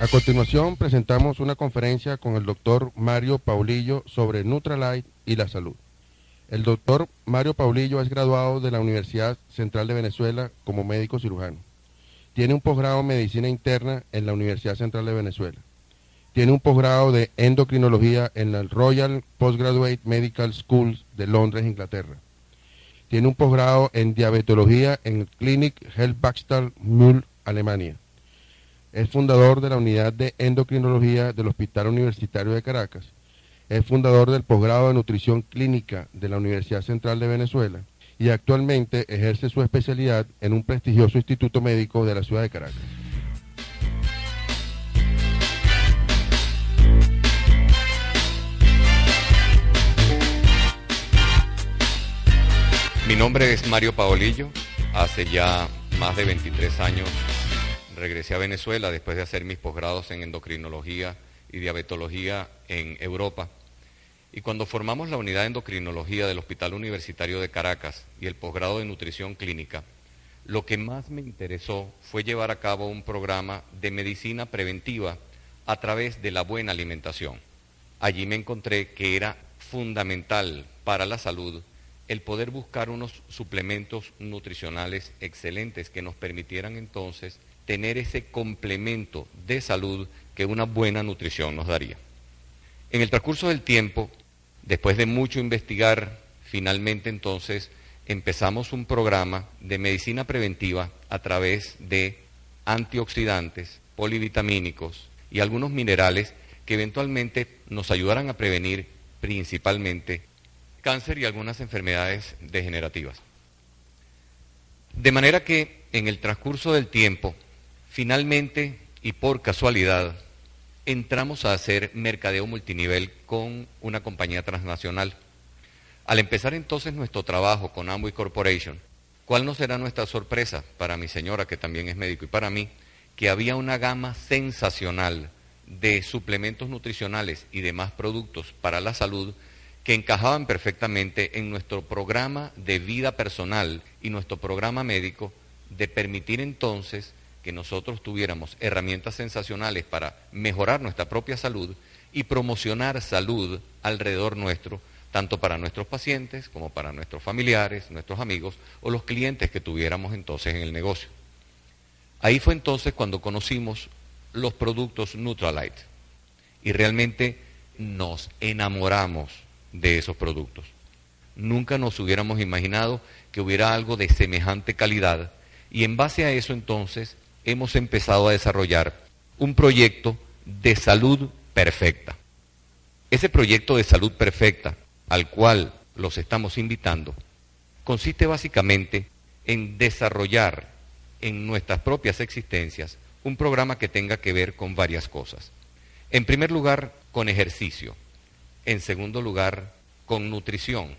A continuación presentamos una conferencia con el doctor Mario Paulillo sobre Nutralight y la salud. El doctor Mario Paulillo es graduado de la Universidad Central de Venezuela como médico cirujano. Tiene un posgrado en medicina interna en la Universidad Central de Venezuela. Tiene un posgrado de endocrinología en la Royal Postgraduate Medical School de Londres, Inglaterra. Tiene un posgrado en diabetología en Clinic Baxter Mühl, Alemania es fundador de la unidad de endocrinología del Hospital Universitario de Caracas. Es fundador del posgrado de nutrición clínica de la Universidad Central de Venezuela y actualmente ejerce su especialidad en un prestigioso instituto médico de la ciudad de Caracas. Mi nombre es Mario Paolillo. Hace ya más de 23 años regresé a Venezuela después de hacer mis posgrados en endocrinología y diabetología en Europa. Y cuando formamos la unidad de endocrinología del Hospital Universitario de Caracas y el posgrado de nutrición clínica, lo que más me interesó fue llevar a cabo un programa de medicina preventiva a través de la buena alimentación. Allí me encontré que era fundamental para la salud el poder buscar unos suplementos nutricionales excelentes que nos permitieran entonces tener ese complemento de salud que una buena nutrición nos daría. En el transcurso del tiempo, después de mucho investigar, finalmente entonces empezamos un programa de medicina preventiva a través de antioxidantes, polivitamínicos y algunos minerales que eventualmente nos ayudaran a prevenir principalmente cáncer y algunas enfermedades degenerativas. De manera que en el transcurso del tiempo Finalmente, y por casualidad, entramos a hacer mercadeo multinivel con una compañía transnacional. Al empezar entonces nuestro trabajo con Amway Corporation, ¿cuál no será nuestra sorpresa para mi señora, que también es médico, y para mí, que había una gama sensacional de suplementos nutricionales y demás productos para la salud que encajaban perfectamente en nuestro programa de vida personal y nuestro programa médico de permitir entonces que nosotros tuviéramos herramientas sensacionales para mejorar nuestra propia salud y promocionar salud alrededor nuestro, tanto para nuestros pacientes como para nuestros familiares, nuestros amigos o los clientes que tuviéramos entonces en el negocio. Ahí fue entonces cuando conocimos los productos Nutralite y realmente nos enamoramos de esos productos. Nunca nos hubiéramos imaginado que hubiera algo de semejante calidad y en base a eso entonces hemos empezado a desarrollar un proyecto de salud perfecta. Ese proyecto de salud perfecta al cual los estamos invitando consiste básicamente en desarrollar en nuestras propias existencias un programa que tenga que ver con varias cosas. En primer lugar, con ejercicio. En segundo lugar, con nutrición.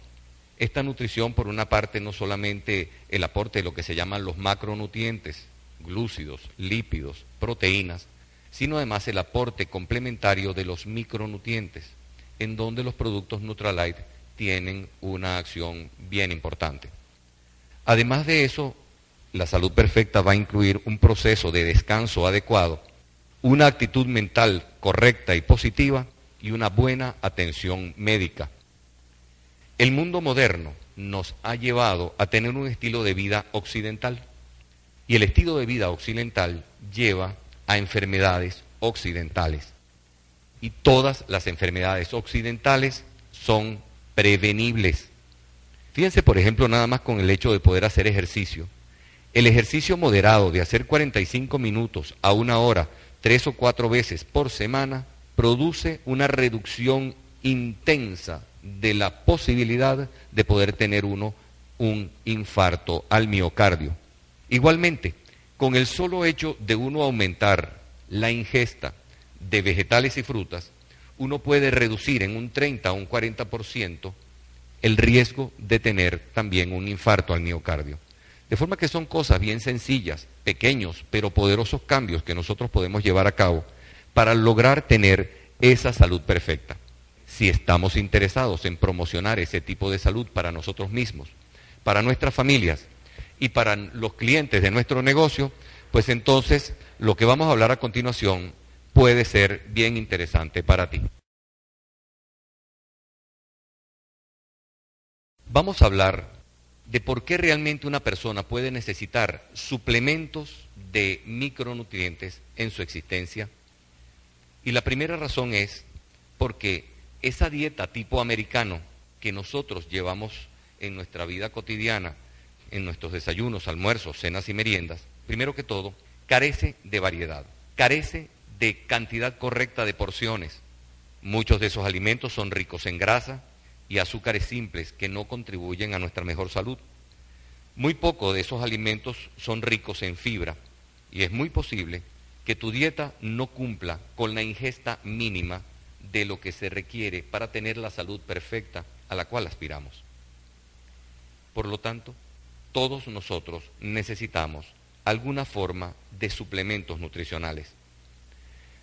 Esta nutrición, por una parte, no solamente el aporte de lo que se llaman los macronutrientes, glúcidos, lípidos, proteínas, sino además el aporte complementario de los micronutrientes, en donde los productos Nutralite tienen una acción bien importante. Además de eso, la salud perfecta va a incluir un proceso de descanso adecuado, una actitud mental correcta y positiva y una buena atención médica. El mundo moderno nos ha llevado a tener un estilo de vida occidental y el estilo de vida occidental lleva a enfermedades occidentales. Y todas las enfermedades occidentales son prevenibles. Fíjense, por ejemplo, nada más con el hecho de poder hacer ejercicio. El ejercicio moderado de hacer 45 minutos a una hora, tres o cuatro veces por semana, produce una reducción intensa de la posibilidad de poder tener uno un infarto al miocardio. Igualmente, con el solo hecho de uno aumentar la ingesta de vegetales y frutas, uno puede reducir en un 30 o un 40% el riesgo de tener también un infarto al miocardio. De forma que son cosas bien sencillas, pequeños, pero poderosos cambios que nosotros podemos llevar a cabo para lograr tener esa salud perfecta. Si estamos interesados en promocionar ese tipo de salud para nosotros mismos, para nuestras familias y para los clientes de nuestro negocio, pues entonces lo que vamos a hablar a continuación puede ser bien interesante para ti. Vamos a hablar de por qué realmente una persona puede necesitar suplementos de micronutrientes en su existencia. Y la primera razón es porque esa dieta tipo americano que nosotros llevamos en nuestra vida cotidiana, en nuestros desayunos, almuerzos, cenas y meriendas, primero que todo, carece de variedad, carece de cantidad correcta de porciones. Muchos de esos alimentos son ricos en grasa y azúcares simples que no contribuyen a nuestra mejor salud. Muy poco de esos alimentos son ricos en fibra y es muy posible que tu dieta no cumpla con la ingesta mínima de lo que se requiere para tener la salud perfecta a la cual aspiramos. Por lo tanto, todos nosotros necesitamos alguna forma de suplementos nutricionales.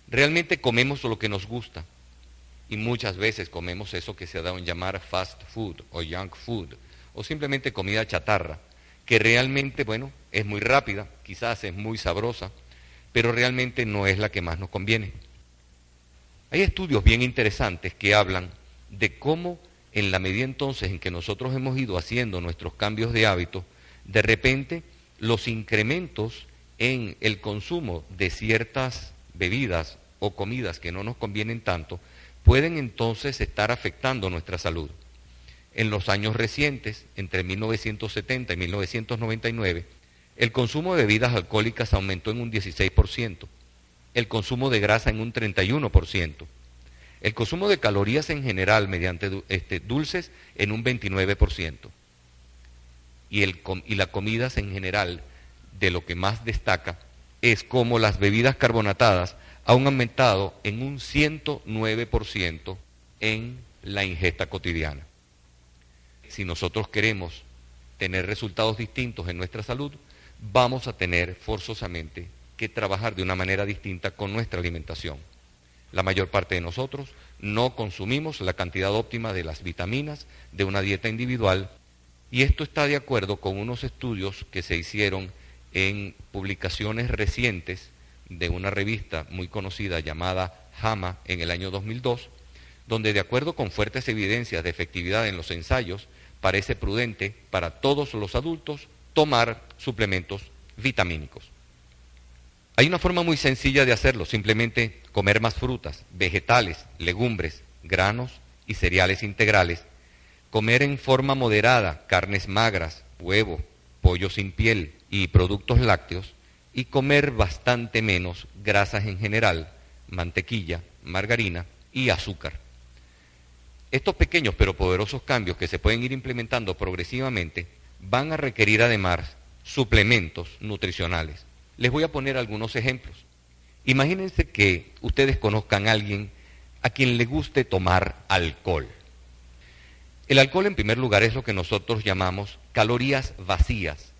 Realmente comemos lo que nos gusta y muchas veces comemos eso que se ha dado en llamar fast food o junk food o simplemente comida chatarra, que realmente, bueno, es muy rápida, quizás es muy sabrosa, pero realmente no es la que más nos conviene. Hay estudios bien interesantes que hablan de cómo en la medida entonces en que nosotros hemos ido haciendo nuestros cambios de hábito, de repente los incrementos en el consumo de ciertas bebidas o comidas que no nos convienen tanto, pueden entonces estar afectando nuestra salud. En los años recientes, entre 1970 y 1999, el consumo de bebidas alcohólicas aumentó en un 16%, el consumo de grasa en un 31%, el consumo de calorías en general mediante este, dulces en un 29%. Y, el, y las comidas en general, de lo que más destaca, es como las bebidas carbonatadas han aumentado en un 109% en la ingesta cotidiana. Si nosotros queremos tener resultados distintos en nuestra salud, vamos a tener forzosamente que trabajar de una manera distinta con nuestra alimentación. La mayor parte de nosotros no consumimos la cantidad óptima de las vitaminas de una dieta individual y esto está de acuerdo con unos estudios que se hicieron en publicaciones recientes de una revista muy conocida llamada JAMA en el año 2002, donde de acuerdo con fuertes evidencias de efectividad en los ensayos, parece prudente para todos los adultos tomar suplementos vitamínicos. Hay una forma muy sencilla de hacerlo, simplemente comer más frutas, vegetales, legumbres, granos y cereales integrales, comer en forma moderada carnes magras, huevo, pollo sin piel y productos lácteos, y comer bastante menos grasas en general, mantequilla, margarina y azúcar. Estos pequeños pero poderosos cambios que se pueden ir implementando progresivamente van a requerir además suplementos nutricionales. Les voy a poner algunos ejemplos. Imagínense que ustedes conozcan a alguien a quien le guste tomar alcohol. El alcohol en primer lugar es lo que nosotros llamamos calorías vacías.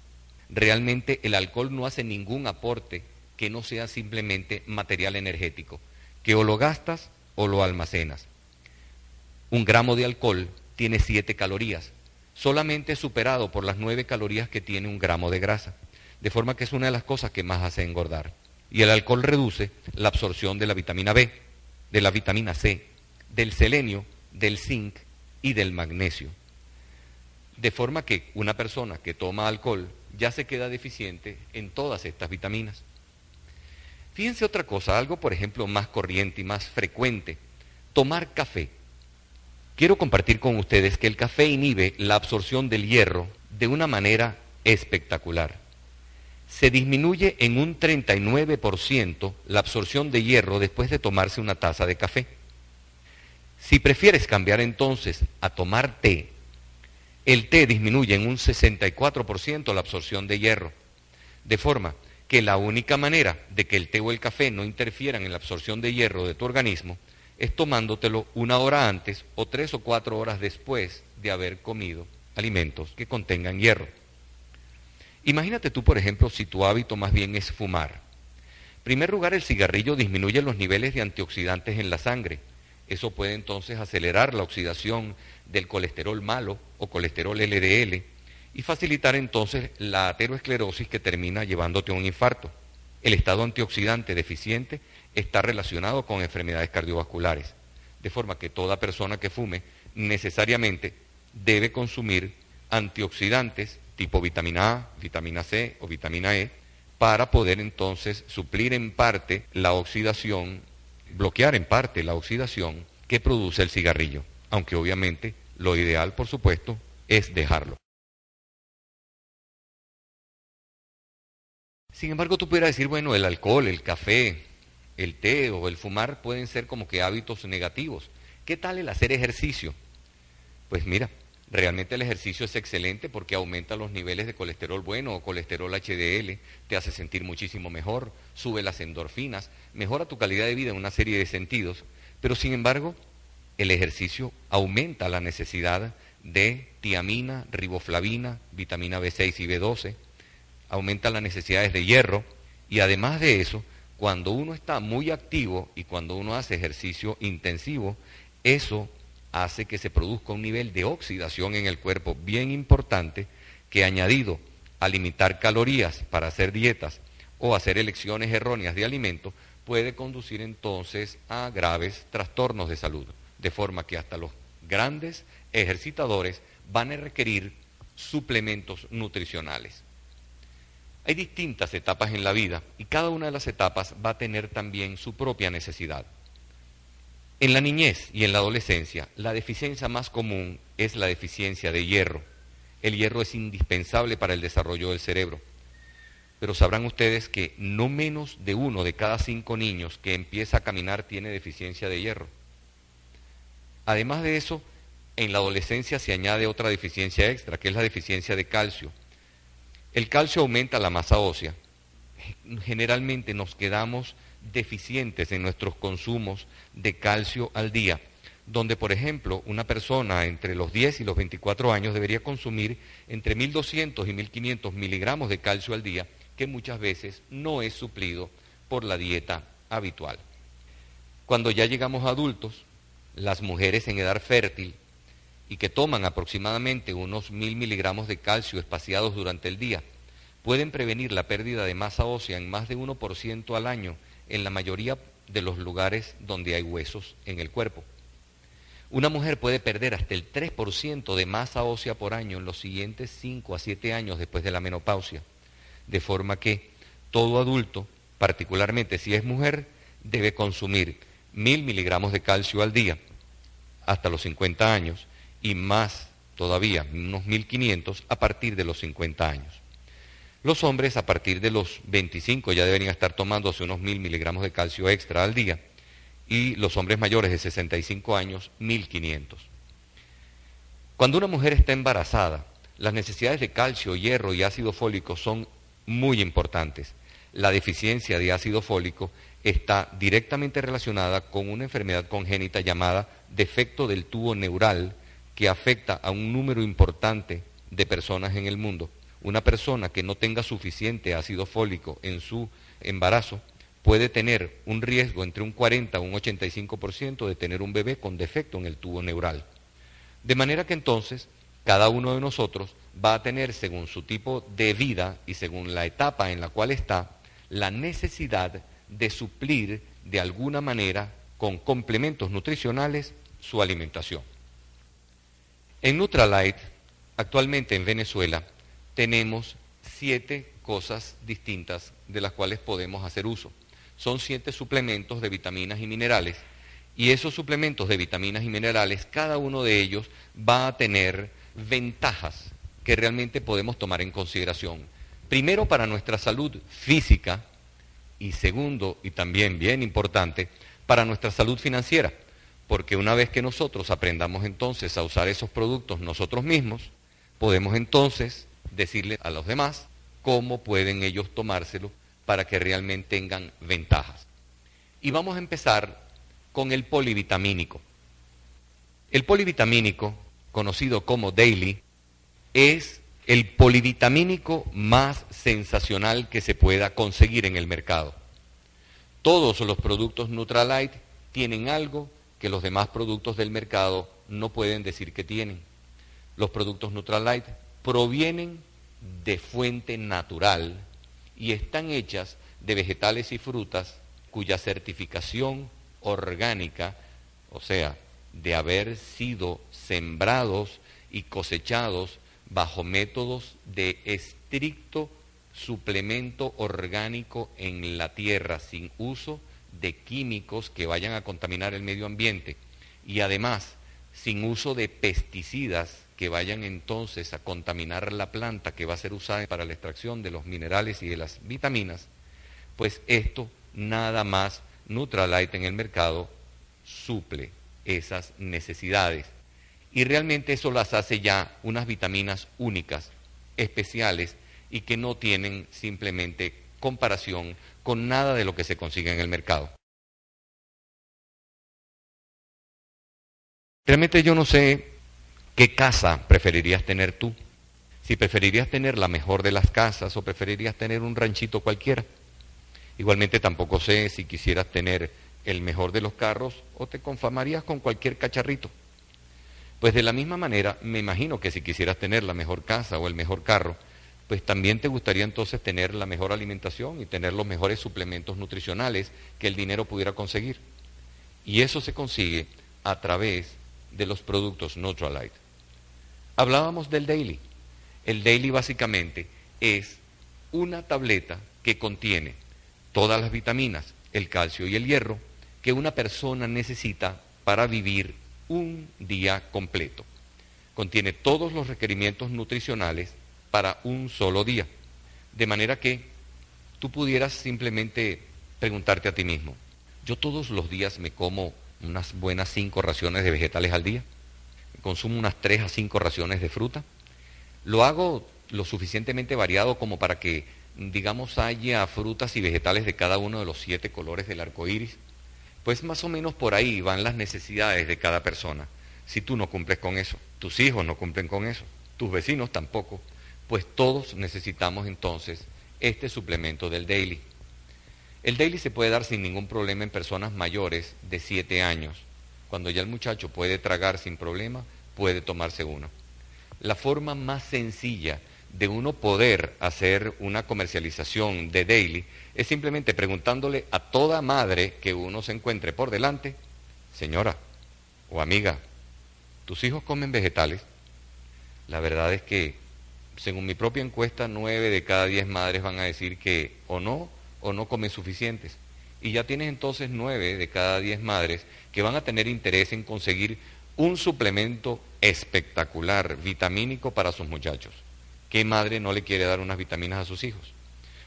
Realmente el alcohol no hace ningún aporte que no sea simplemente material energético, que o lo gastas o lo almacenas. Un gramo de alcohol tiene siete calorías, solamente superado por las nueve calorías que tiene un gramo de grasa de forma que es una de las cosas que más hace engordar. Y el alcohol reduce la absorción de la vitamina B, de la vitamina C, del selenio, del zinc y del magnesio. De forma que una persona que toma alcohol ya se queda deficiente en todas estas vitaminas. Fíjense otra cosa, algo por ejemplo más corriente y más frecuente, tomar café. Quiero compartir con ustedes que el café inhibe la absorción del hierro de una manera espectacular se disminuye en un 39% la absorción de hierro después de tomarse una taza de café. Si prefieres cambiar entonces a tomar té, el té disminuye en un 64% la absorción de hierro, de forma que la única manera de que el té o el café no interfieran en la absorción de hierro de tu organismo es tomándotelo una hora antes o tres o cuatro horas después de haber comido alimentos que contengan hierro. Imagínate tú, por ejemplo, si tu hábito más bien es fumar. En primer lugar, el cigarrillo disminuye los niveles de antioxidantes en la sangre. Eso puede entonces acelerar la oxidación del colesterol malo o colesterol LDL y facilitar entonces la ateroesclerosis que termina llevándote a un infarto. El estado antioxidante deficiente está relacionado con enfermedades cardiovasculares, de forma que toda persona que fume necesariamente debe consumir antioxidantes tipo vitamina A, vitamina C o vitamina E para poder entonces suplir en parte la oxidación, bloquear en parte la oxidación que produce el cigarrillo, aunque obviamente lo ideal, por supuesto, es dejarlo. Sin embargo, tú pudieras decir, bueno, el alcohol, el café, el té o el fumar pueden ser como que hábitos negativos. ¿Qué tal el hacer ejercicio? Pues mira, realmente el ejercicio es excelente porque aumenta los niveles de colesterol bueno o colesterol HDL, te hace sentir muchísimo mejor, sube las endorfinas, mejora tu calidad de vida en una serie de sentidos, pero sin embargo, el ejercicio aumenta la necesidad de tiamina, riboflavina, vitamina B6 y B12, aumenta las necesidades de hierro y además de eso, cuando uno está muy activo y cuando uno hace ejercicio intensivo, eso hace que se produzca un nivel de oxidación en el cuerpo bien importante que añadido a limitar calorías para hacer dietas o hacer elecciones erróneas de alimento puede conducir entonces a graves trastornos de salud, de forma que hasta los grandes ejercitadores van a requerir suplementos nutricionales. Hay distintas etapas en la vida y cada una de las etapas va a tener también su propia necesidad. En la niñez y en la adolescencia, la deficiencia más común es la deficiencia de hierro. El hierro es indispensable para el desarrollo del cerebro. Pero sabrán ustedes que no menos de uno de cada cinco niños que empieza a caminar tiene deficiencia de hierro. Además de eso, en la adolescencia se añade otra deficiencia extra, que es la deficiencia de calcio. El calcio aumenta la masa ósea. Generalmente nos quedamos deficientes en nuestros consumos de calcio al día, donde, por ejemplo, una persona entre los 10 y los 24 años debería consumir entre 1.200 y 1.500 miligramos de calcio al día, que muchas veces no es suplido por la dieta habitual. Cuando ya llegamos a adultos, las mujeres en edad fértil y que toman aproximadamente unos 1.000 miligramos de calcio espaciados durante el día, pueden prevenir la pérdida de masa ósea en más de 1% al año en la mayoría de los lugares donde hay huesos en el cuerpo. Una mujer puede perder hasta el 3% de masa ósea por año en los siguientes 5 a 7 años después de la menopausia, de forma que todo adulto, particularmente si es mujer, debe consumir mil miligramos de calcio al día hasta los 50 años y más todavía, unos 1500 a partir de los 50 años. Los hombres a partir de los 25 ya deberían estar tomándose unos mil miligramos de calcio extra al día y los hombres mayores de 65 años 1500. Cuando una mujer está embarazada, las necesidades de calcio, hierro y ácido fólico son muy importantes. La deficiencia de ácido fólico está directamente relacionada con una enfermedad congénita llamada defecto del tubo neural que afecta a un número importante de personas en el mundo una persona que no tenga suficiente ácido fólico en su embarazo puede tener un riesgo entre un 40 a un 85% de tener un bebé con defecto en el tubo neural. De manera que entonces cada uno de nosotros va a tener, según su tipo de vida y según la etapa en la cual está, la necesidad de suplir de alguna manera con complementos nutricionales su alimentación. En Nutralite, actualmente en Venezuela, tenemos siete cosas distintas de las cuales podemos hacer uso. Son siete suplementos de vitaminas y minerales y esos suplementos de vitaminas y minerales, cada uno de ellos va a tener ventajas que realmente podemos tomar en consideración. Primero para nuestra salud física y segundo, y también bien importante, para nuestra salud financiera, porque una vez que nosotros aprendamos entonces a usar esos productos nosotros mismos, podemos entonces decirle a los demás cómo pueden ellos tomárselo para que realmente tengan ventajas. Y vamos a empezar con el polivitamínico. El polivitamínico, conocido como Daily, es el polivitamínico más sensacional que se pueda conseguir en el mercado. Todos los productos Nutralite tienen algo que los demás productos del mercado no pueden decir que tienen. Los productos Nutralite provienen de fuente natural y están hechas de vegetales y frutas cuya certificación orgánica, o sea, de haber sido sembrados y cosechados bajo métodos de estricto suplemento orgánico en la tierra sin uso de químicos que vayan a contaminar el medio ambiente. Y además sin uso de pesticidas que vayan entonces a contaminar la planta que va a ser usada para la extracción de los minerales y de las vitaminas, pues esto nada más Nutralite en el mercado suple esas necesidades. Y realmente eso las hace ya unas vitaminas únicas, especiales y que no tienen simplemente comparación con nada de lo que se consigue en el mercado. Realmente yo no sé qué casa preferirías tener tú. Si preferirías tener la mejor de las casas o preferirías tener un ranchito cualquiera. Igualmente tampoco sé si quisieras tener el mejor de los carros o te confamarías con cualquier cacharrito. Pues de la misma manera, me imagino que si quisieras tener la mejor casa o el mejor carro, pues también te gustaría entonces tener la mejor alimentación y tener los mejores suplementos nutricionales que el dinero pudiera conseguir. Y eso se consigue a través de los productos Nutralite. Hablábamos del Daily. El Daily básicamente es una tableta que contiene todas las vitaminas, el calcio y el hierro que una persona necesita para vivir un día completo. Contiene todos los requerimientos nutricionales para un solo día. De manera que tú pudieras simplemente preguntarte a ti mismo, yo todos los días me como unas buenas cinco raciones de vegetales al día, consumo unas tres a cinco raciones de fruta, lo hago lo suficientemente variado como para que, digamos, haya frutas y vegetales de cada uno de los siete colores del arco iris, pues más o menos por ahí van las necesidades de cada persona. Si tú no cumples con eso, tus hijos no cumplen con eso, tus vecinos tampoco, pues todos necesitamos entonces este suplemento del daily. El daily se puede dar sin ningún problema en personas mayores de 7 años. Cuando ya el muchacho puede tragar sin problema, puede tomarse uno. La forma más sencilla de uno poder hacer una comercialización de daily es simplemente preguntándole a toda madre que uno se encuentre por delante, señora o amiga, ¿tus hijos comen vegetales? La verdad es que según mi propia encuesta, nueve de cada diez madres van a decir que o no o no comen suficientes. Y ya tienes entonces nueve de cada diez madres que van a tener interés en conseguir un suplemento espectacular, vitamínico para sus muchachos. ¿Qué madre no le quiere dar unas vitaminas a sus hijos?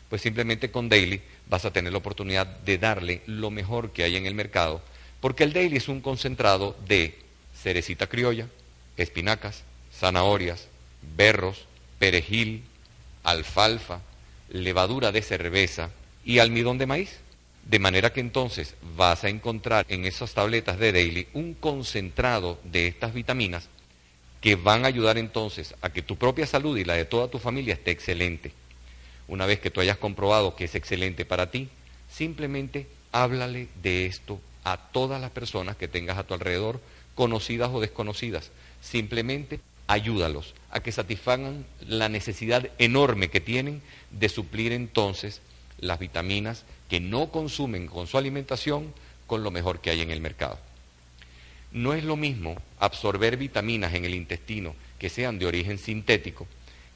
Pues simplemente con Daily vas a tener la oportunidad de darle lo mejor que hay en el mercado, porque el Daily es un concentrado de cerecita criolla, espinacas, zanahorias, berros, perejil, alfalfa, levadura de cerveza y almidón de maíz. De manera que entonces vas a encontrar en esas tabletas de Daily un concentrado de estas vitaminas que van a ayudar entonces a que tu propia salud y la de toda tu familia esté excelente. Una vez que tú hayas comprobado que es excelente para ti, simplemente háblale de esto a todas las personas que tengas a tu alrededor, conocidas o desconocidas. Simplemente ayúdalos a que satisfagan la necesidad enorme que tienen de suplir entonces las vitaminas que no consumen con su alimentación con lo mejor que hay en el mercado. No es lo mismo absorber vitaminas en el intestino que sean de origen sintético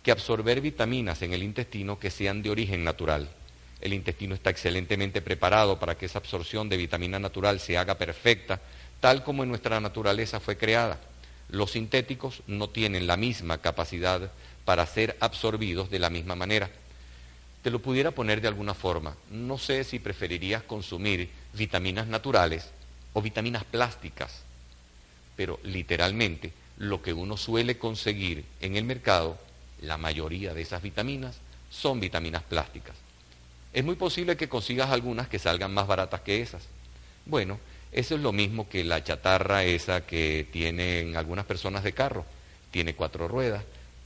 que absorber vitaminas en el intestino que sean de origen natural. El intestino está excelentemente preparado para que esa absorción de vitamina natural se haga perfecta, tal como en nuestra naturaleza fue creada. Los sintéticos no tienen la misma capacidad para ser absorbidos de la misma manera. Te lo pudiera poner de alguna forma. No sé si preferirías consumir vitaminas naturales o vitaminas plásticas, pero literalmente lo que uno suele conseguir en el mercado, la mayoría de esas vitaminas, son vitaminas plásticas. Es muy posible que consigas algunas que salgan más baratas que esas. Bueno, eso es lo mismo que la chatarra esa que tienen algunas personas de carro. Tiene cuatro ruedas,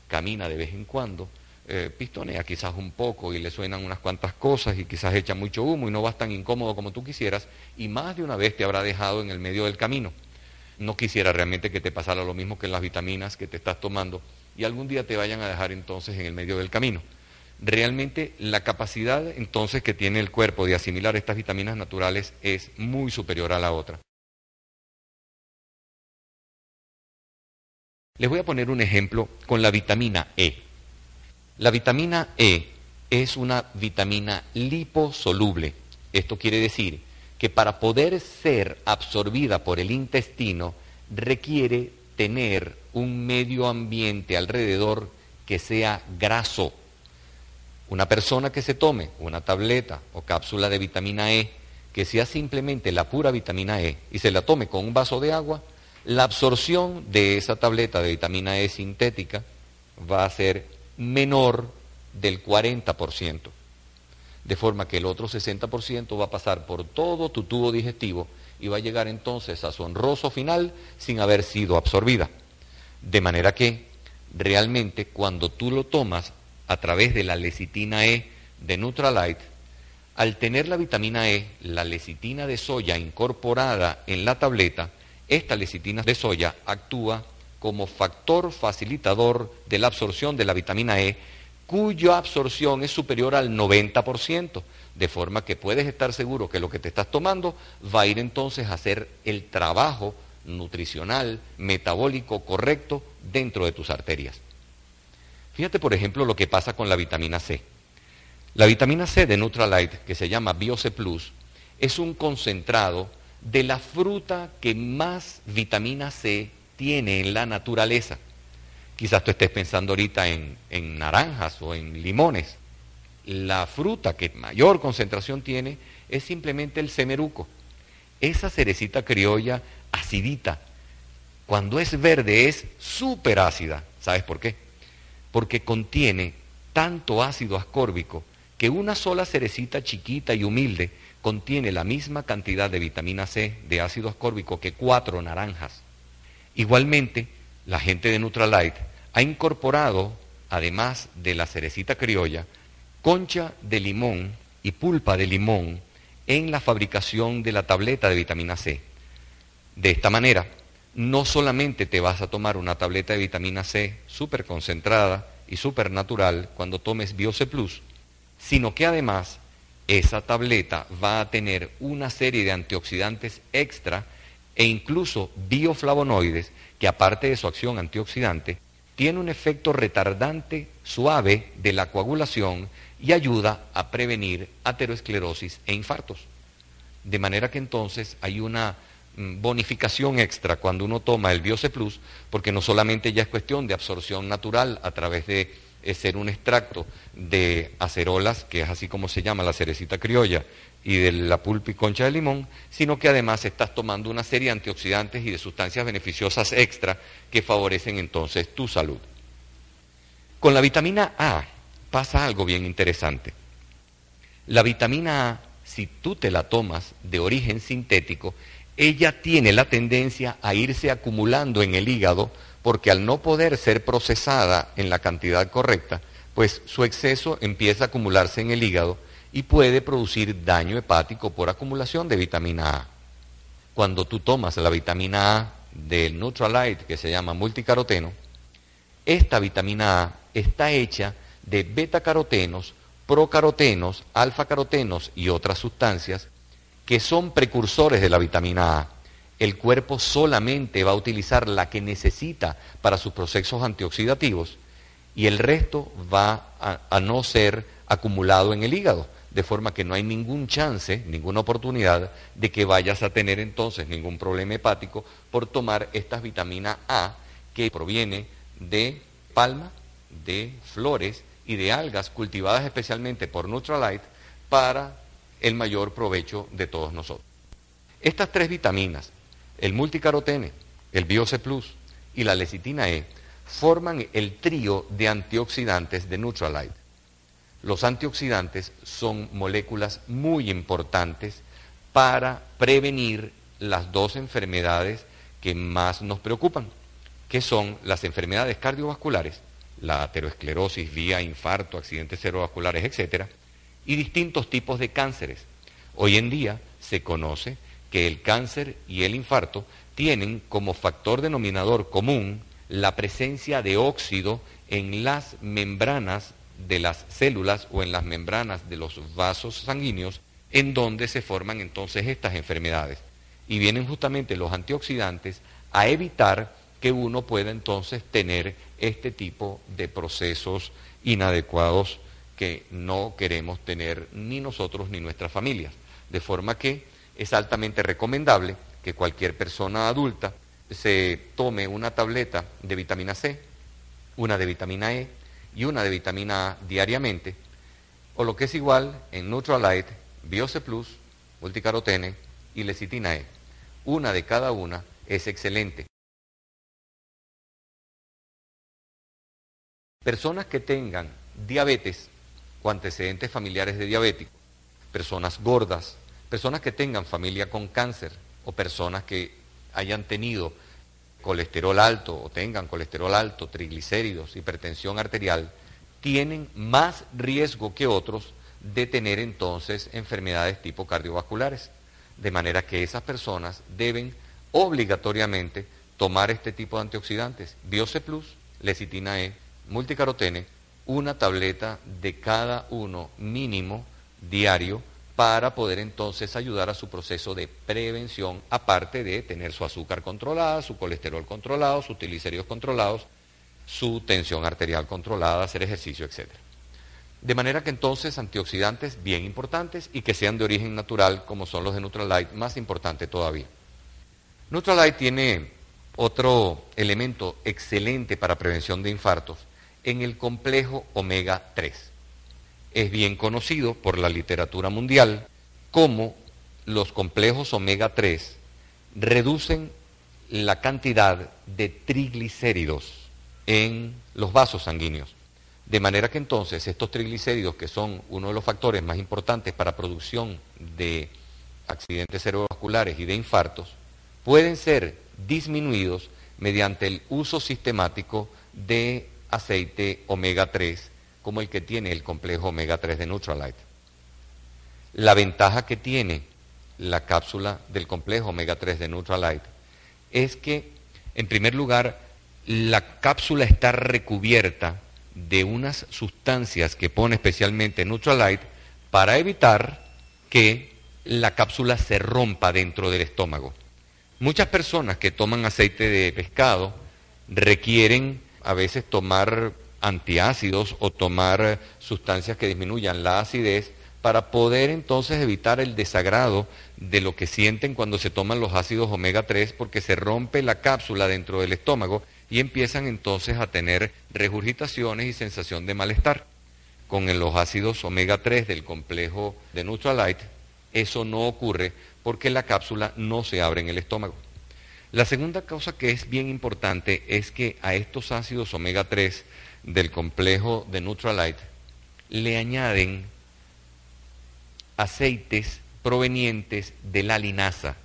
camina de vez en cuando, eh, pistonea quizás un poco y le suenan unas cuantas cosas y quizás echa mucho humo y no vas tan incómodo como tú quisieras y más de una vez te habrá dejado en el medio del camino. No quisiera realmente que te pasara lo mismo que en las vitaminas que te estás tomando y algún día te vayan a dejar entonces en el medio del camino. Realmente la capacidad entonces que tiene el cuerpo de asimilar estas vitaminas naturales es muy superior a la otra. Les voy a poner un ejemplo con la vitamina E. La vitamina E es una vitamina liposoluble. Esto quiere decir que para poder ser absorbida por el intestino requiere tener un medio ambiente alrededor que sea graso. Una persona que se tome una tableta o cápsula de vitamina E, que sea simplemente la pura vitamina E, y se la tome con un vaso de agua, la absorción de esa tableta de vitamina E sintética va a ser menor del 40% de forma que el otro 60% va a pasar por todo tu tubo digestivo y va a llegar entonces a su honroso final sin haber sido absorbida. De manera que realmente cuando tú lo tomas a través de la lecitina E de Nutralite, al tener la vitamina E, la lecitina de soya incorporada en la tableta, esta lecitina de soya actúa como factor facilitador de la absorción de la vitamina E cuya absorción es superior al 90%, de forma que puedes estar seguro que lo que te estás tomando va a ir entonces a hacer el trabajo nutricional, metabólico correcto dentro de tus arterias. Fíjate, por ejemplo, lo que pasa con la vitamina C. La vitamina C de Nutralite, que se llama BioC Plus, es un concentrado de la fruta que más vitamina C tiene en la naturaleza. Quizás tú estés pensando ahorita en, naranjas o en limones. La fruta que mayor concentración tiene es simplemente el semeruco. Esa cerecita criolla acidita. Cuando es verde es súper ácida. ¿Sabes por qué? Porque contiene tanto ácido ascórbico que una sola cerecita chiquita y humilde contiene la misma cantidad de vitamina C de ácido ascórbico que cuatro naranjas. Igualmente, la gente de Nutralite ha incorporado, además de la cerecita criolla, concha de limón y pulpa de limón en la fabricación de la tableta de vitamina C. De esta manera, no solamente te vas a tomar una tableta de vitamina C súper concentrada y súper natural cuando tomes BioC Plus, sino que además esa tableta va a tener una serie de antioxidantes extra e incluso bioflavonoides que aparte de su acción antioxidante, tiene un efecto retardante suave de la coagulación y ayuda a prevenir aterosclerosis e infartos. De manera que entonces hay una mm, bonificación extra cuando uno toma el Bioce Plus, porque no solamente ya es cuestión de absorción natural a través de eh, ser un extracto de acerolas, que es así como se llama la cerecita criolla, y de la pulpa y concha de limón, sino que además estás tomando una serie de antioxidantes y de sustancias beneficiosas extra que favorecen entonces tu salud. Con la vitamina A pasa algo bien interesante. La vitamina A, si tú te la tomas de origen sintético, ella tiene la tendencia a irse acumulando en el hígado porque al no poder ser procesada en la cantidad correcta, pues su exceso empieza a acumularse en el hígado y puede producir daño hepático por acumulación de vitamina A. Cuando tú tomas la vitamina A del Nutralite, que se llama multicaroteno, esta vitamina A está hecha de beta-carotenos, procarotenos, alfa-carotenos y otras sustancias que son precursores de la vitamina A. El cuerpo solamente va a utilizar la que necesita para sus procesos antioxidativos y el resto va a, a no ser acumulado en el hígado de forma que no hay ningún chance, ninguna oportunidad de que vayas a tener entonces ningún problema hepático por tomar estas vitaminas A que proviene de palma, de flores y de algas cultivadas especialmente por Nutralite para el mayor provecho de todos nosotros. Estas tres vitaminas, el multicarotene, el BioC Plus y la lecitina E forman el trío de antioxidantes de Neutralite. Los antioxidantes son moléculas muy importantes para prevenir las dos enfermedades que más nos preocupan, que son las enfermedades cardiovasculares, la aterosclerosis vía infarto, accidentes cerebrovasculares, etcétera, y distintos tipos de cánceres. Hoy en día se conoce que el cáncer y el infarto tienen como factor denominador común la presencia de óxido en las membranas de las células o en las membranas de los vasos sanguíneos en donde se forman entonces estas enfermedades. Y vienen justamente los antioxidantes a evitar que uno pueda entonces tener este tipo de procesos inadecuados que no queremos tener ni nosotros ni nuestras familias. De forma que es altamente recomendable que cualquier persona adulta se tome una tableta de vitamina C, una de vitamina E y una de vitamina A diariamente, o lo que es igual en Neutralite, Bioce Plus, multicarotene y lecitina E. Una de cada una es excelente. Personas que tengan diabetes o antecedentes familiares de diabéticos, personas gordas, personas que tengan familia con cáncer o personas que hayan tenido colesterol alto o tengan colesterol alto, triglicéridos, hipertensión arterial, tienen más riesgo que otros de tener entonces enfermedades tipo cardiovasculares. De manera que esas personas deben obligatoriamente tomar este tipo de antioxidantes, Bioce Plus, lecitina E, multicarotene, una tableta de cada uno mínimo diario para poder entonces ayudar a su proceso de prevención, aparte de tener su azúcar controlada, su colesterol controlado, sus triglicéridos controlados, su tensión arterial controlada, hacer ejercicio, etc. De manera que entonces antioxidantes bien importantes y que sean de origen natural, como son los de Neutralite, más importante todavía. Neutralite tiene otro elemento excelente para prevención de infartos en el complejo omega 3 es bien conocido por la literatura mundial como los complejos omega 3 reducen la cantidad de triglicéridos en los vasos sanguíneos. De manera que entonces estos triglicéridos, que son uno de los factores más importantes para producción de accidentes cerebrovasculares y de infartos, pueden ser disminuidos mediante el uso sistemático de aceite omega 3 como el que tiene el complejo omega 3 de Neutralite. La ventaja que tiene la cápsula del complejo omega 3 de Neutralite es que, en primer lugar, la cápsula está recubierta de unas sustancias que pone especialmente Neutralite para evitar que la cápsula se rompa dentro del estómago. Muchas personas que toman aceite de pescado requieren a veces tomar antiácidos o tomar sustancias que disminuyan la acidez para poder entonces evitar el desagrado de lo que sienten cuando se toman los ácidos omega 3 porque se rompe la cápsula dentro del estómago y empiezan entonces a tener regurgitaciones y sensación de malestar. Con los ácidos omega 3 del complejo de Neutralite eso no ocurre porque la cápsula no se abre en el estómago. La segunda cosa que es bien importante es que a estos ácidos omega 3 del complejo de Neutralite, le añaden aceites provenientes de la linaza.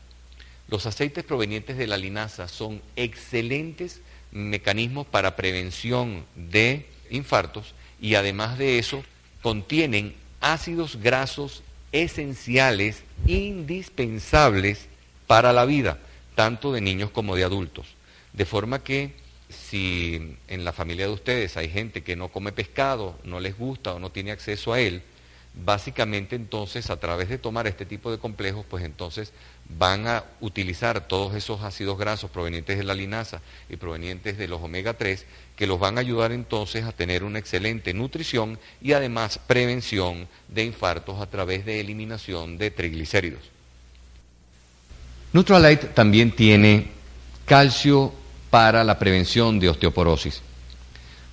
Los aceites provenientes de la linaza son excelentes mecanismos para prevención de infartos y además de eso contienen ácidos grasos esenciales, indispensables para la vida, tanto de niños como de adultos. De forma que si en la familia de ustedes hay gente que no come pescado, no les gusta o no tiene acceso a él, básicamente entonces a través de tomar este tipo de complejos, pues entonces van a utilizar todos esos ácidos grasos provenientes de la linaza y provenientes de los omega 3 que los van a ayudar entonces a tener una excelente nutrición y además prevención de infartos a través de eliminación de triglicéridos. Neutralite también tiene calcio para la prevención de osteoporosis.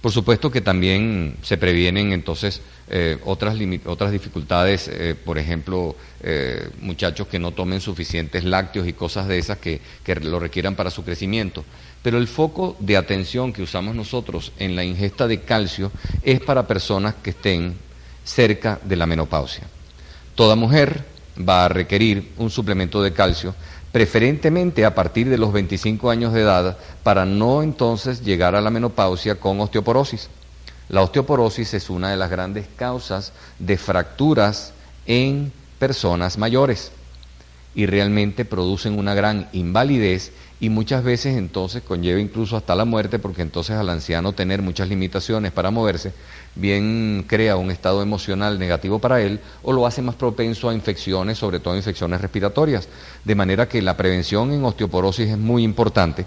Por supuesto que también se previenen entonces eh, otras, otras dificultades, eh, por ejemplo, eh, muchachos que no tomen suficientes lácteos y cosas de esas que, que lo requieran para su crecimiento. Pero el foco de atención que usamos nosotros en la ingesta de calcio es para personas que estén cerca de la menopausia. Toda mujer va a requerir un suplemento de calcio preferentemente a partir de los 25 años de edad, para no entonces llegar a la menopausia con osteoporosis. La osteoporosis es una de las grandes causas de fracturas en personas mayores y realmente producen una gran invalidez y muchas veces entonces conlleva incluso hasta la muerte porque entonces al anciano tener muchas limitaciones para moverse, bien crea un estado emocional negativo para él o lo hace más propenso a infecciones, sobre todo infecciones respiratorias. De manera que la prevención en osteoporosis es muy importante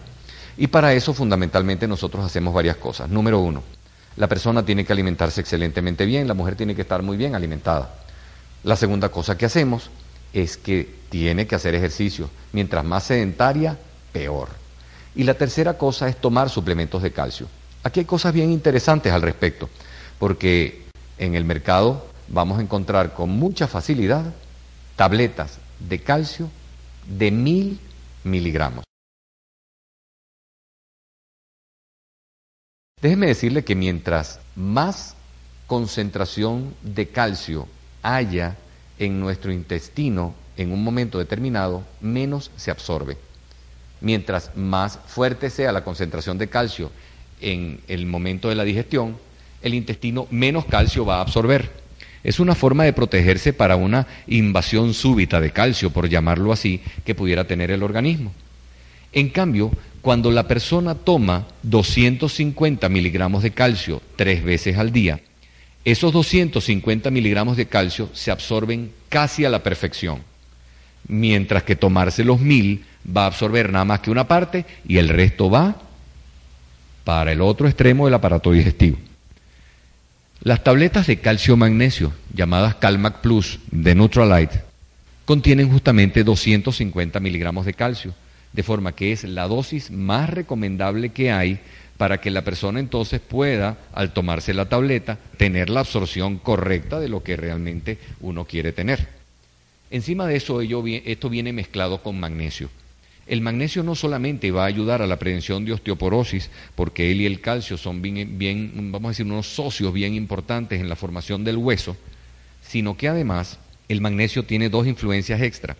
y para eso fundamentalmente nosotros hacemos varias cosas. Número uno, la persona tiene que alimentarse excelentemente bien, la mujer tiene que estar muy bien alimentada. La segunda cosa que hacemos es que tiene que hacer ejercicio. Mientras más sedentaria, peor. Y la tercera cosa es tomar suplementos de calcio. Aquí hay cosas bien interesantes al respecto, porque en el mercado vamos a encontrar con mucha facilidad tabletas de calcio de mil miligramos. Déjeme decirle que mientras más concentración de calcio haya en nuestro intestino en un momento determinado, menos se absorbe mientras más fuerte sea la concentración de calcio en el momento de la digestión, el intestino menos calcio va a absorber. Es una forma de protegerse para una invasión súbita de calcio, por llamarlo así, que pudiera tener el organismo. En cambio, cuando la persona toma 250 miligramos de calcio tres veces al día, esos 250 miligramos de calcio se absorben casi a la perfección, mientras que tomarse los mil va a absorber nada más que una parte y el resto va para el otro extremo del aparato digestivo. Las tabletas de calcio magnesio, llamadas Calmac Plus de Neutralite, contienen justamente 250 miligramos de calcio, de forma que es la dosis más recomendable que hay para que la persona entonces pueda, al tomarse la tableta, tener la absorción correcta de lo que realmente uno quiere tener. Encima de eso, esto viene mezclado con magnesio. El magnesio no solamente va a ayudar a la prevención de osteoporosis, porque él y el calcio son bien, vamos a decir, unos socios bien importantes en la formación del hueso, sino que además el magnesio tiene dos influencias extra.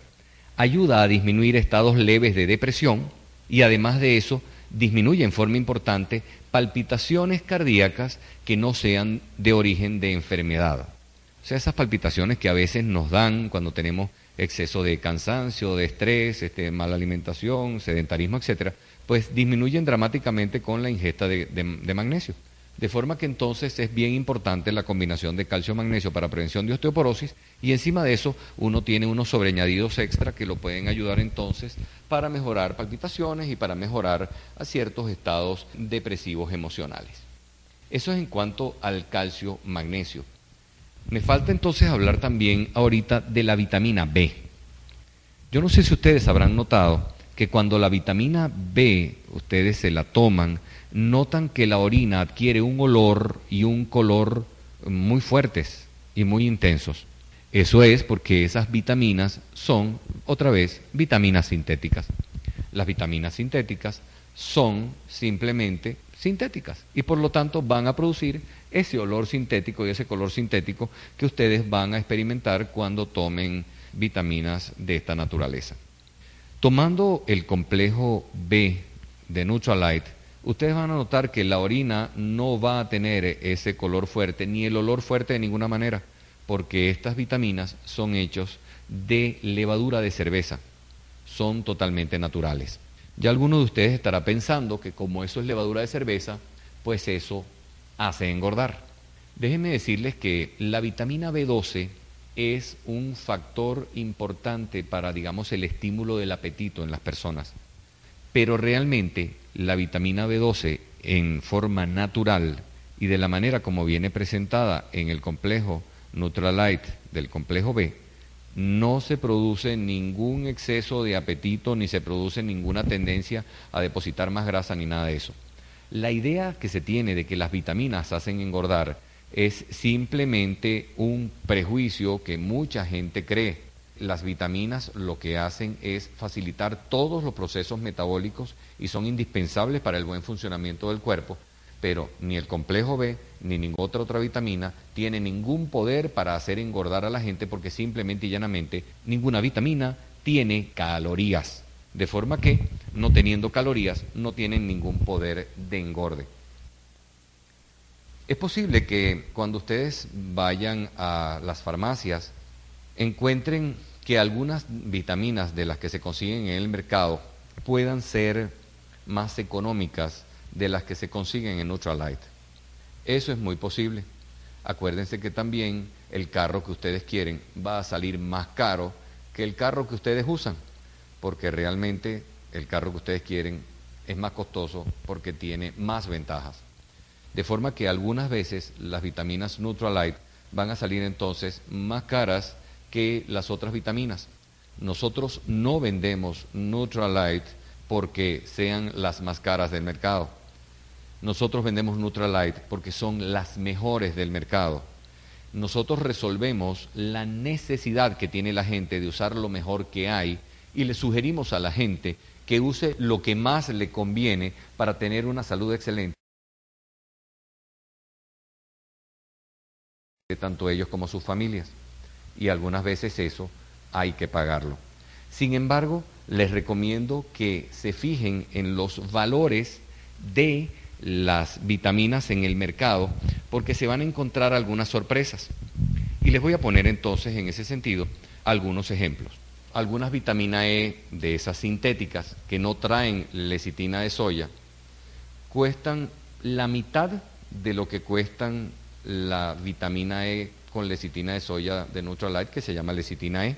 Ayuda a disminuir estados leves de depresión y además de eso disminuye en forma importante palpitaciones cardíacas que no sean de origen de enfermedad. O sea, esas palpitaciones que a veces nos dan cuando tenemos exceso de cansancio, de estrés, este, mala alimentación, sedentarismo, etcétera, pues disminuyen dramáticamente con la ingesta de, magnesio. De forma que entonces es bien importante la combinación de calcio-magnesio para prevención de osteoporosis y encima de eso uno tiene unos sobreañadidos extra que lo pueden ayudar entonces para mejorar palpitaciones y para mejorar a ciertos estados depresivos emocionales. Eso es en cuanto al calcio-magnesio. Me falta entonces hablar también ahorita de la vitamina B. Yo no sé si ustedes habrán notado que cuando la vitamina B ustedes se la toman, notan que la orina adquiere un olor y un color muy fuertes y muy intensos. Eso es porque esas vitaminas son, otra vez, vitaminas sintéticas. Las vitaminas sintéticas son simplemente sintéticas y por lo tanto van a producir ese olor sintético y ese color sintético que ustedes van a experimentar cuando tomen vitaminas de esta naturaleza. Tomando el complejo B de Neutralite, ustedes van a notar que la orina no va a tener ese color fuerte ni el olor fuerte de ninguna manera, porque estas vitaminas son hechos de levadura de cerveza, son totalmente naturales. Ya alguno de ustedes estará pensando que como eso es levadura de cerveza, pues eso hace engordar. Déjenme decirles que la vitamina B12 es un factor importante para, digamos, el estímulo del apetito en las personas. Pero realmente la vitamina B12 en forma natural y de la manera como viene presentada en el complejo Nutralite del complejo B, no se produce ningún exceso de apetito ni se produce ninguna tendencia a depositar más grasa ni nada de eso. La idea que se tiene de que las vitaminas hacen engordar es simplemente un prejuicio que mucha gente cree. Las vitaminas lo que hacen es facilitar todos los procesos metabólicos y son indispensables para el buen funcionamiento del cuerpo, pero ni el complejo B ni ninguna otra, otra vitamina tiene ningún poder para hacer engordar a la gente porque simplemente y llanamente ninguna vitamina tiene calorías. De forma que, no teniendo calorías, no tienen ningún poder de engorde. Es posible que cuando ustedes vayan a las farmacias encuentren que algunas vitaminas de las que se consiguen en el mercado puedan ser más económicas de las que se consiguen en Ultralight. Eso es muy posible. Acuérdense que también el carro que ustedes quieren va a salir más caro que el carro que ustedes usan, porque realmente el carro que ustedes quieren es más costoso porque tiene más ventajas. De forma que algunas veces las vitaminas Neutralite van a salir entonces más caras que las otras vitaminas. Nosotros no vendemos Neutralite porque sean las más caras del mercado. Nosotros vendemos Neutralite porque son las mejores del mercado nosotros resolvemos la necesidad que tiene la gente de usar lo mejor que hay y le sugerimos a la gente que use lo que más le conviene para tener una salud excelente. tanto ellos como sus familias. Y algunas veces eso hay que pagarlo. Sin embargo, les recomiendo que se fijen en los valores de las vitaminas en el mercado porque se van a encontrar algunas sorpresas. Y les voy a poner entonces en ese sentido algunos ejemplos. Algunas vitaminas E de esas sintéticas que no traen lecitina de soya cuestan la mitad de lo que cuestan la vitamina E con lecitina de soya de Neutralite que se llama lecitina E,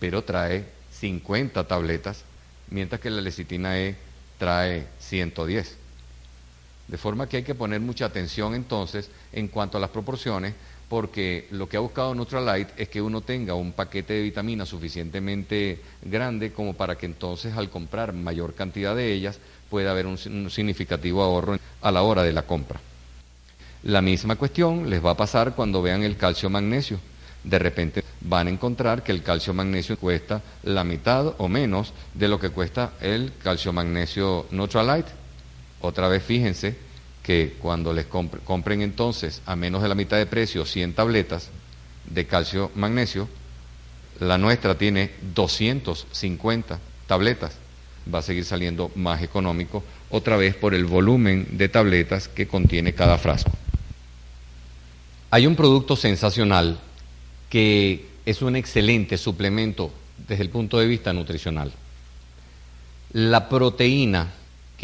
pero trae 50 tabletas, mientras que la lecitina E trae 110. De forma que hay que poner mucha atención entonces en cuanto a las proporciones, porque lo que ha buscado Neutralite es que uno tenga un paquete de vitaminas suficientemente grande como para que entonces al comprar mayor cantidad de ellas pueda haber un, significativo ahorro a la hora de la compra. La misma cuestión les va a pasar cuando vean el calcio magnesio. De repente van a encontrar que el calcio magnesio cuesta la mitad o menos de lo que cuesta el calcio magnesio Neutralite otra vez fíjense que cuando les compren entonces a menos de la mitad de precio 100 tabletas de calcio magnesio, la nuestra tiene 250 tabletas. Va a seguir saliendo más económico otra vez por el volumen de tabletas que contiene cada frasco. Hay un producto sensacional que es un excelente suplemento desde el punto de vista nutricional. La proteína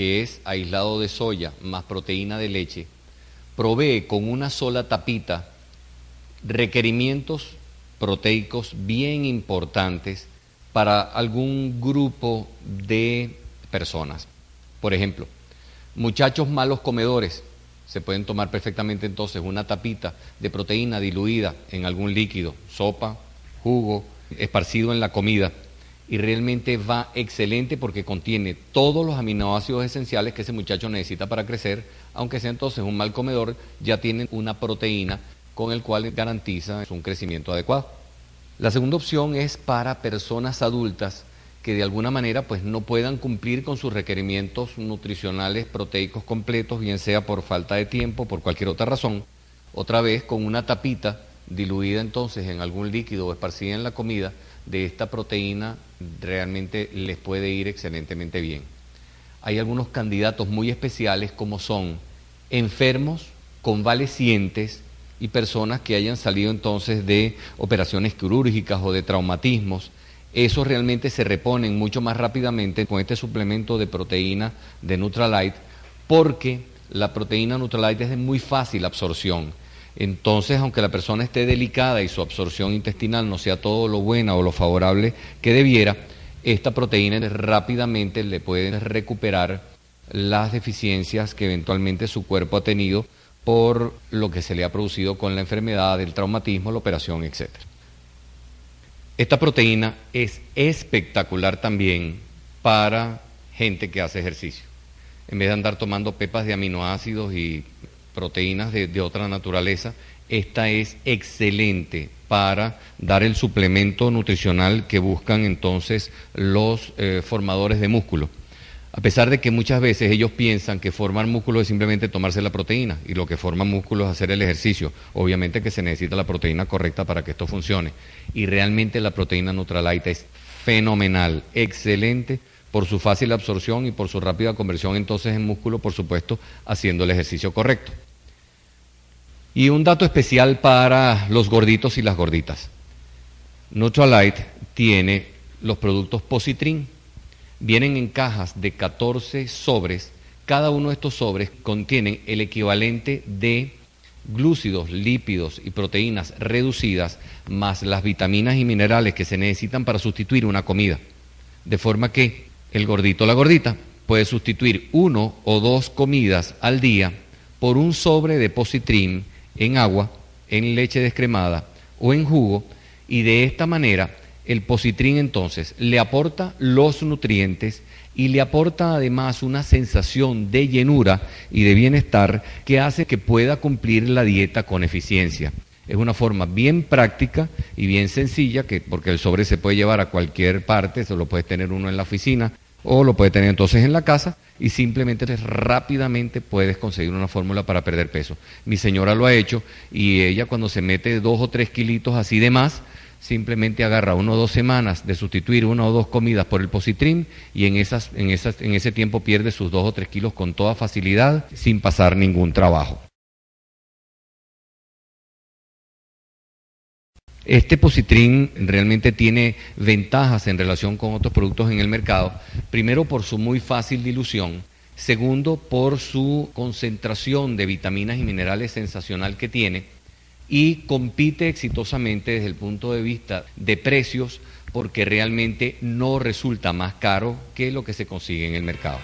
que es aislado de soya más proteína de leche, provee con una sola tapita requerimientos proteicos bien importantes para algún grupo de personas. Por ejemplo, muchachos malos comedores, se pueden tomar perfectamente entonces una tapita de proteína diluida en algún líquido, sopa, jugo, esparcido en la comida y realmente va excelente porque contiene todos los aminoácidos esenciales que ese muchacho necesita para crecer, aunque sea entonces un mal comedor, ya tiene una proteína con el cual garantiza un crecimiento adecuado. La segunda opción es para personas adultas que de alguna manera pues no puedan cumplir con sus requerimientos nutricionales proteicos completos, bien sea por falta de tiempo, por cualquier otra razón, otra vez con una tapita diluida entonces en algún líquido o esparcida en la comida, de esta proteína realmente les puede ir excelentemente bien. Hay algunos candidatos muy especiales como son enfermos, convalecientes y personas que hayan salido entonces de operaciones quirúrgicas o de traumatismos. Esos realmente se reponen mucho más rápidamente con este suplemento de proteína de Nutralite porque la proteína Nutralite es de muy fácil absorción entonces, aunque la persona esté delicada y su absorción intestinal no sea todo lo buena o lo favorable que debiera, esta proteína rápidamente le puede recuperar las deficiencias que eventualmente su cuerpo ha tenido por lo que se le ha producido con la enfermedad, el traumatismo, la operación, etc. Esta proteína es espectacular también para gente que hace ejercicio. en vez de andar tomando pepas de aminoácidos y proteínas de, otra naturaleza, esta es excelente para dar el suplemento nutricional que buscan entonces los eh, formadores de músculo. A pesar de que muchas veces ellos piensan que formar músculo es simplemente tomarse la proteína y lo que forma músculo es hacer el ejercicio. Obviamente que se necesita la proteína correcta para que esto funcione. Y realmente la proteína Nutralite es fenomenal, excelente por su fácil absorción y por su rápida conversión entonces en músculo, por supuesto, haciendo el ejercicio correcto. Y un dato especial para los gorditos y las gorditas. Nutralite tiene los productos Positrin vienen en cajas de 14 sobres. Cada uno de estos sobres contienen el equivalente de glúcidos, lípidos y proteínas reducidas, más las vitaminas y minerales que se necesitan para sustituir una comida. De forma que el gordito o la gordita puede sustituir uno o dos comidas al día por un sobre de positrin en agua, en leche descremada o en jugo, y de esta manera el positrin entonces le aporta los nutrientes y le aporta además una sensación de llenura y de bienestar que hace que pueda cumplir la dieta con eficiencia. Es una forma bien práctica y bien sencilla, que, porque el sobre se puede llevar a cualquier parte, se lo puede tener uno en la oficina o lo puede tener entonces en la casa y simplemente rápidamente puedes conseguir una fórmula para perder peso. Mi señora lo ha hecho y ella cuando se mete dos o tres kilitos así de más, simplemente agarra uno o dos semanas de sustituir una o dos comidas por el positrim y en, esas, en, esas, en ese tiempo pierde sus dos o tres kilos con toda facilidad sin pasar ningún trabajo. Este positrin realmente tiene ventajas en relación con otros productos en el mercado. Primero, por su muy fácil dilución. Segundo, por su concentración de vitaminas y minerales sensacional que tiene y compite exitosamente desde el punto de vista de precios porque realmente no resulta más caro que lo que se consigue en el mercado.